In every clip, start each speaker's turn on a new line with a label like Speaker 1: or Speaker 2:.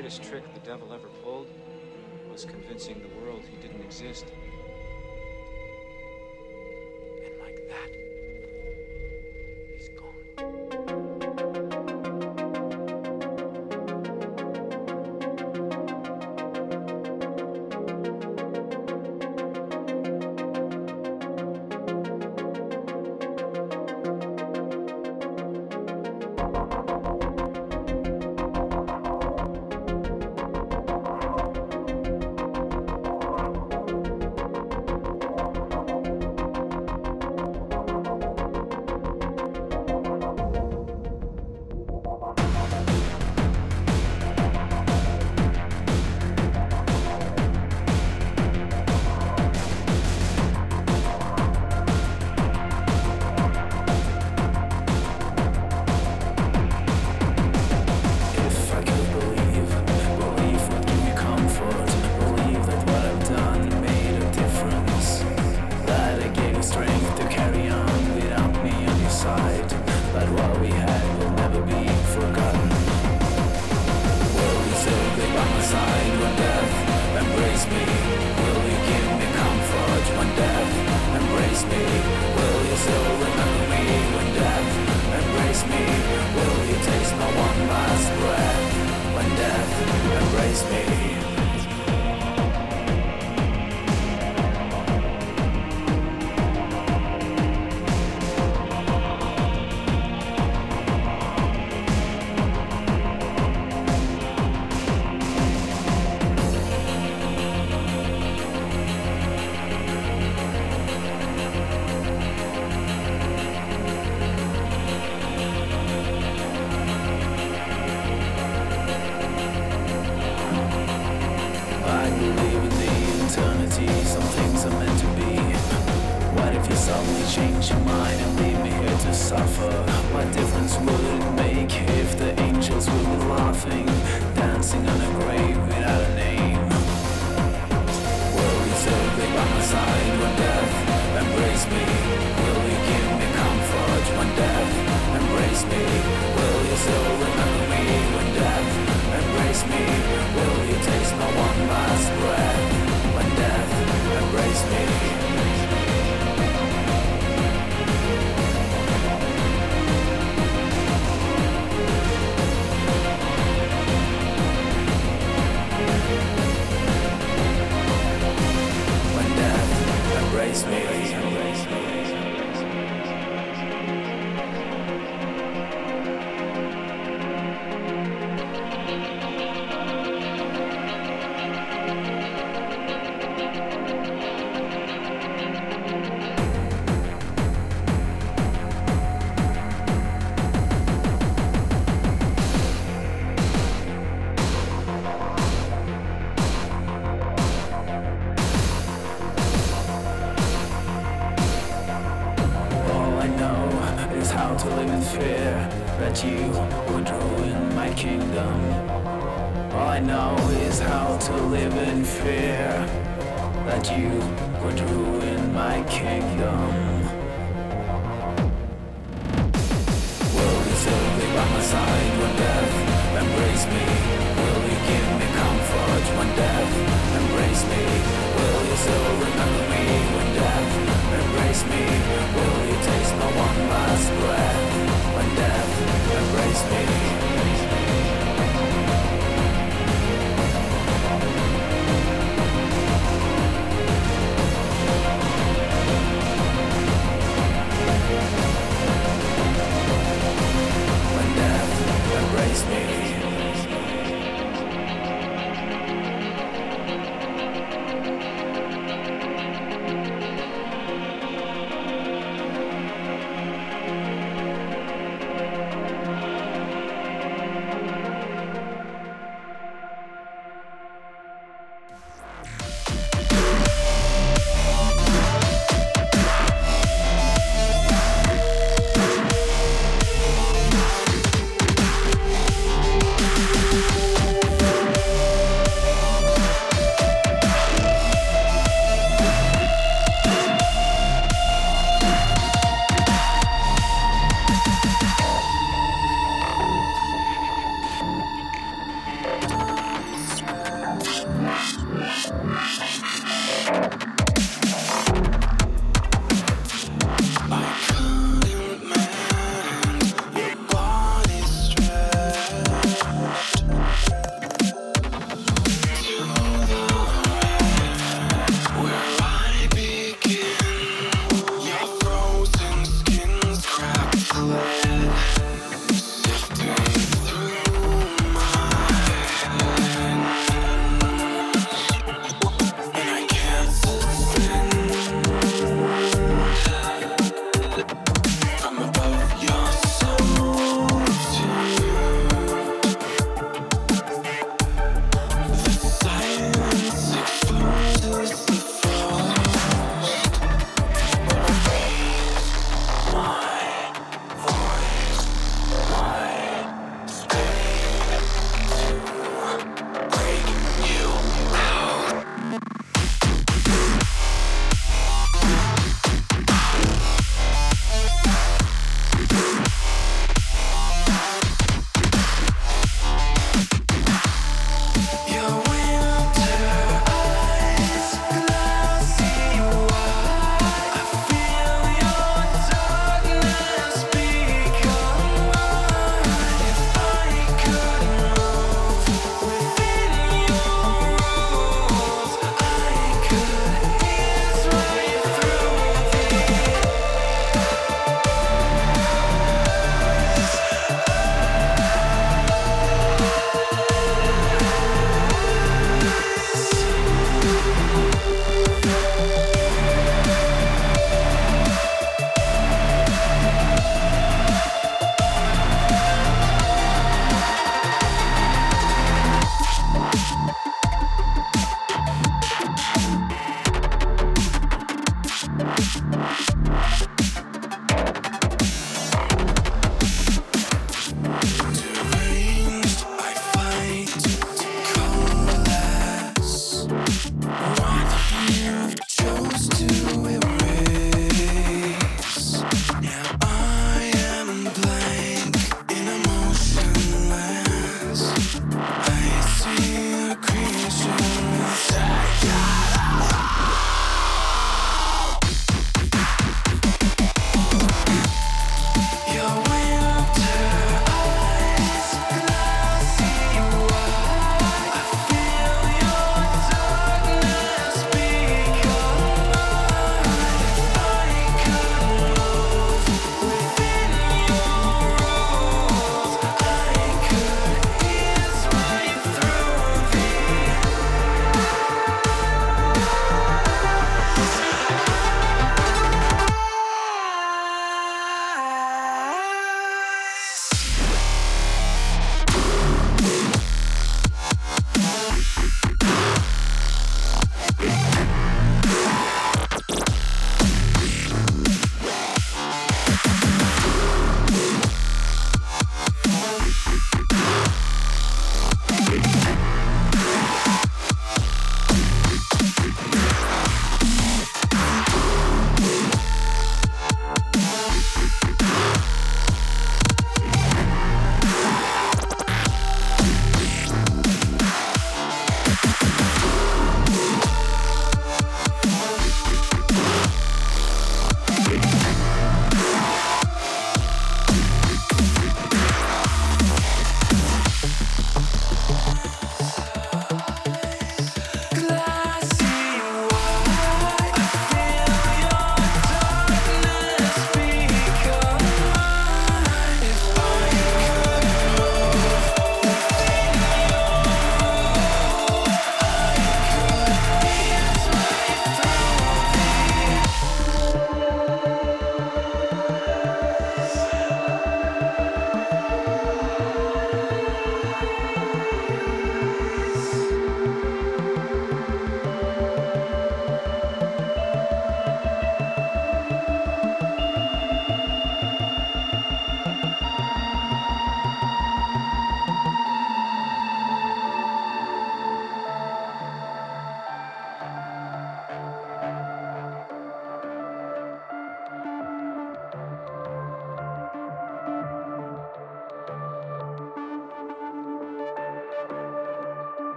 Speaker 1: greatest trick the devil ever pulled was convincing the world he didn't exist.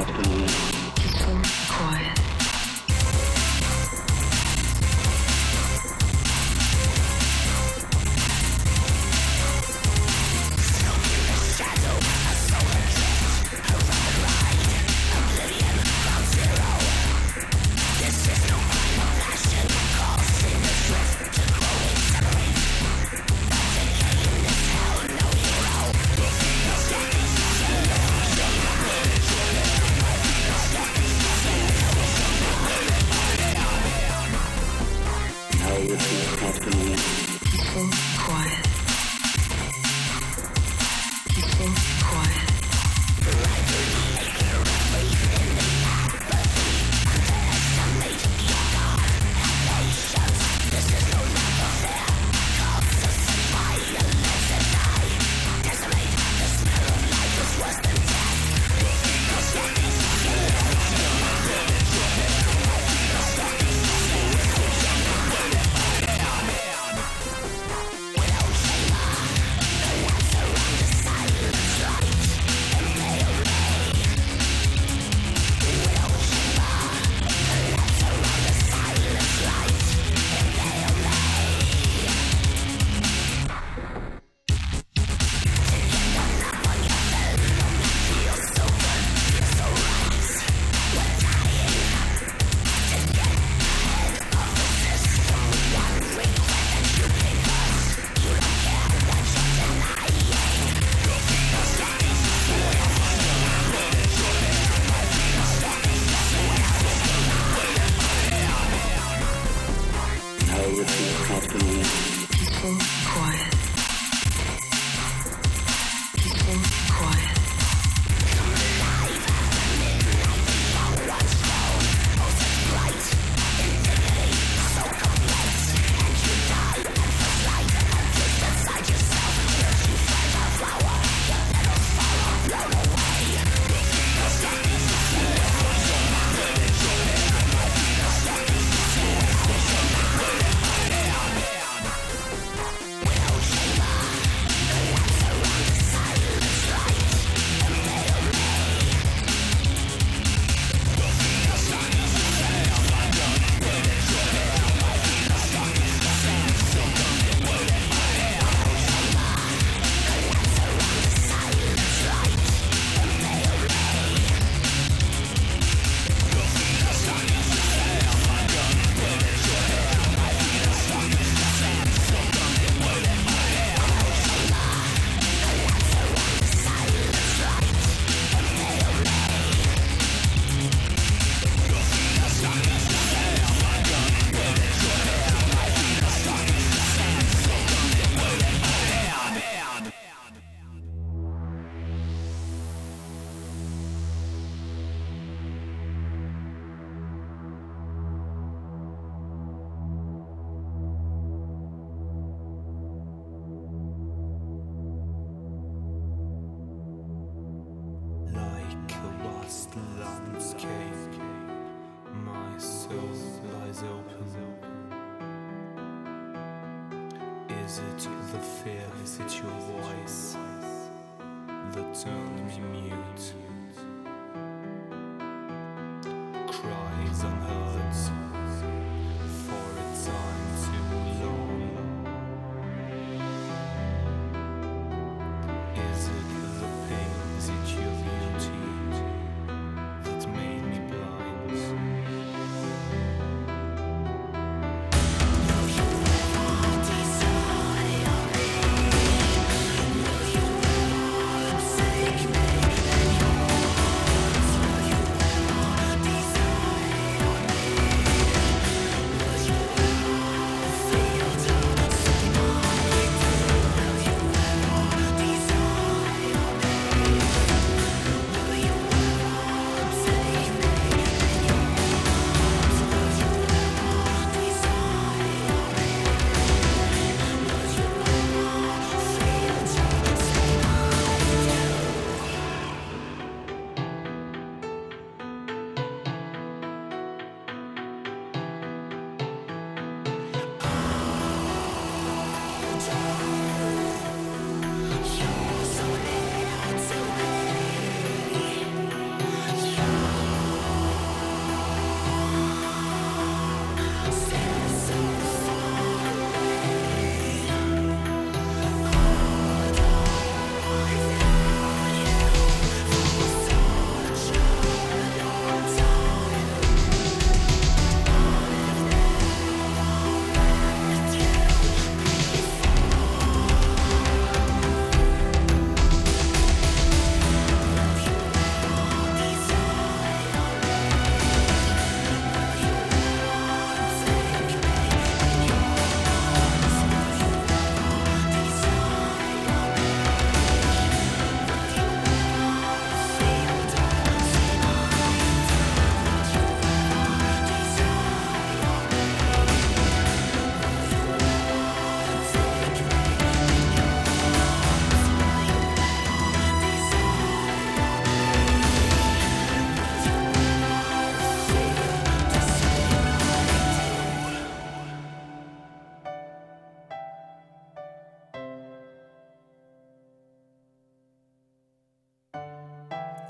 Speaker 2: Автономия.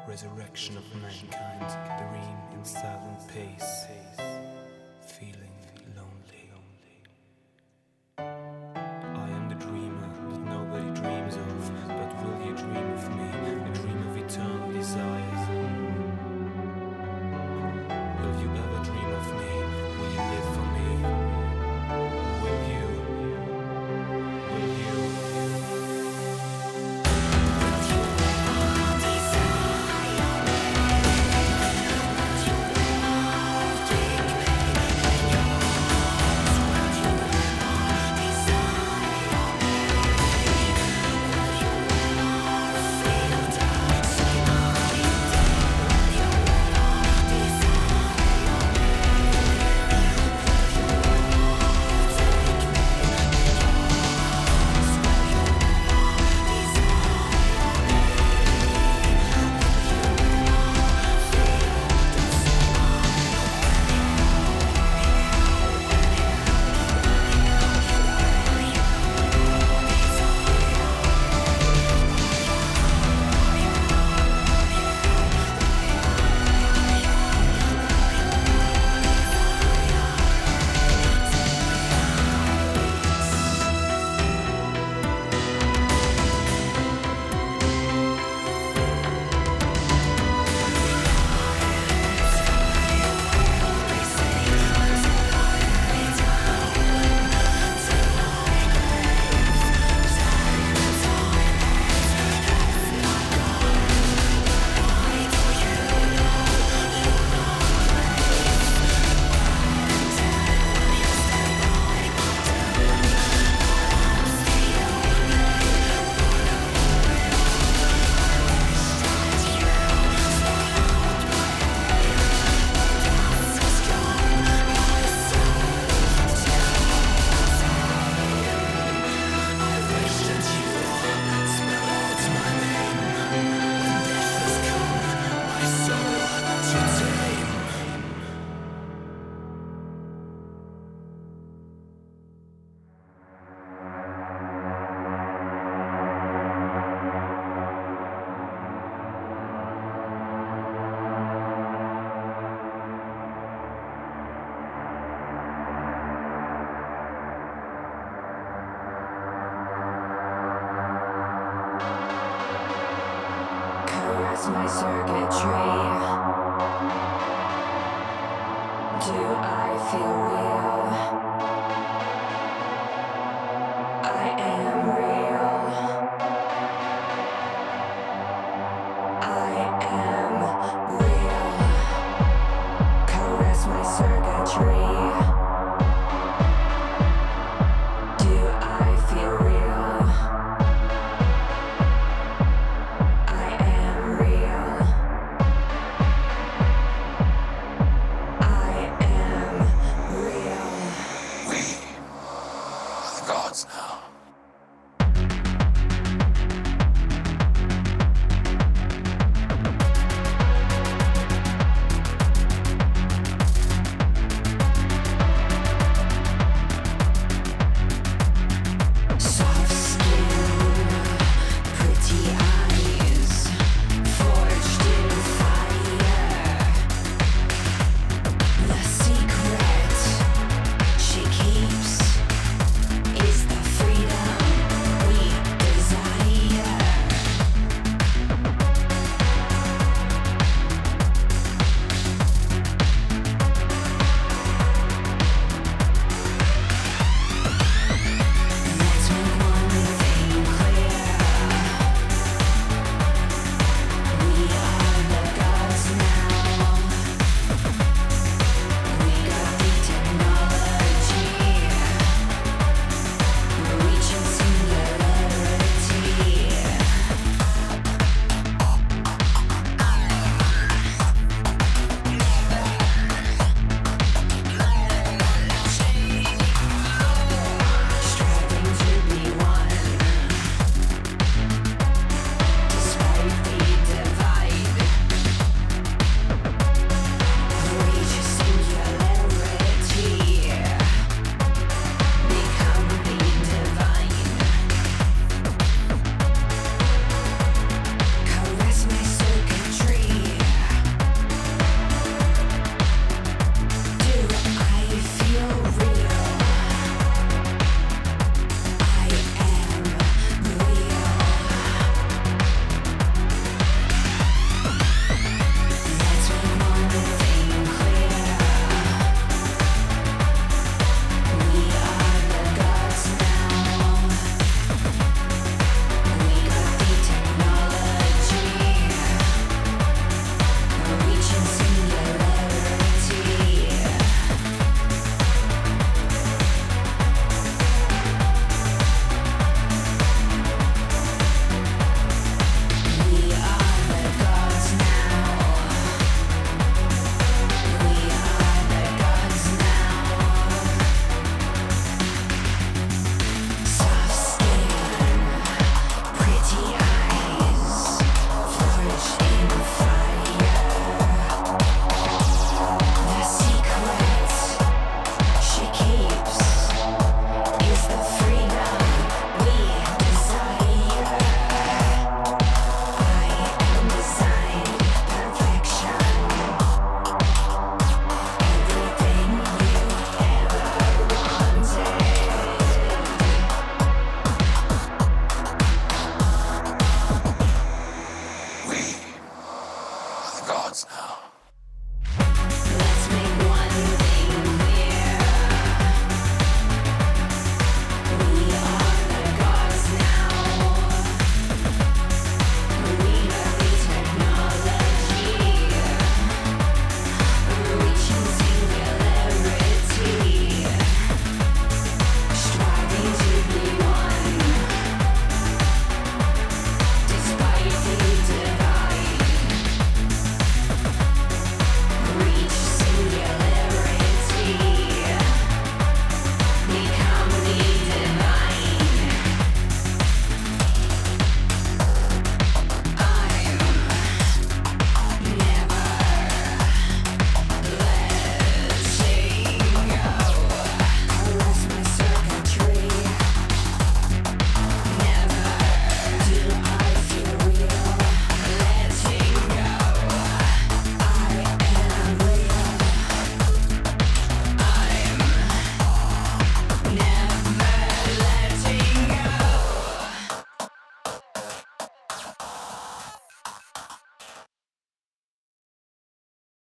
Speaker 2: Resurrection of mankind, dream in silent pace, feeling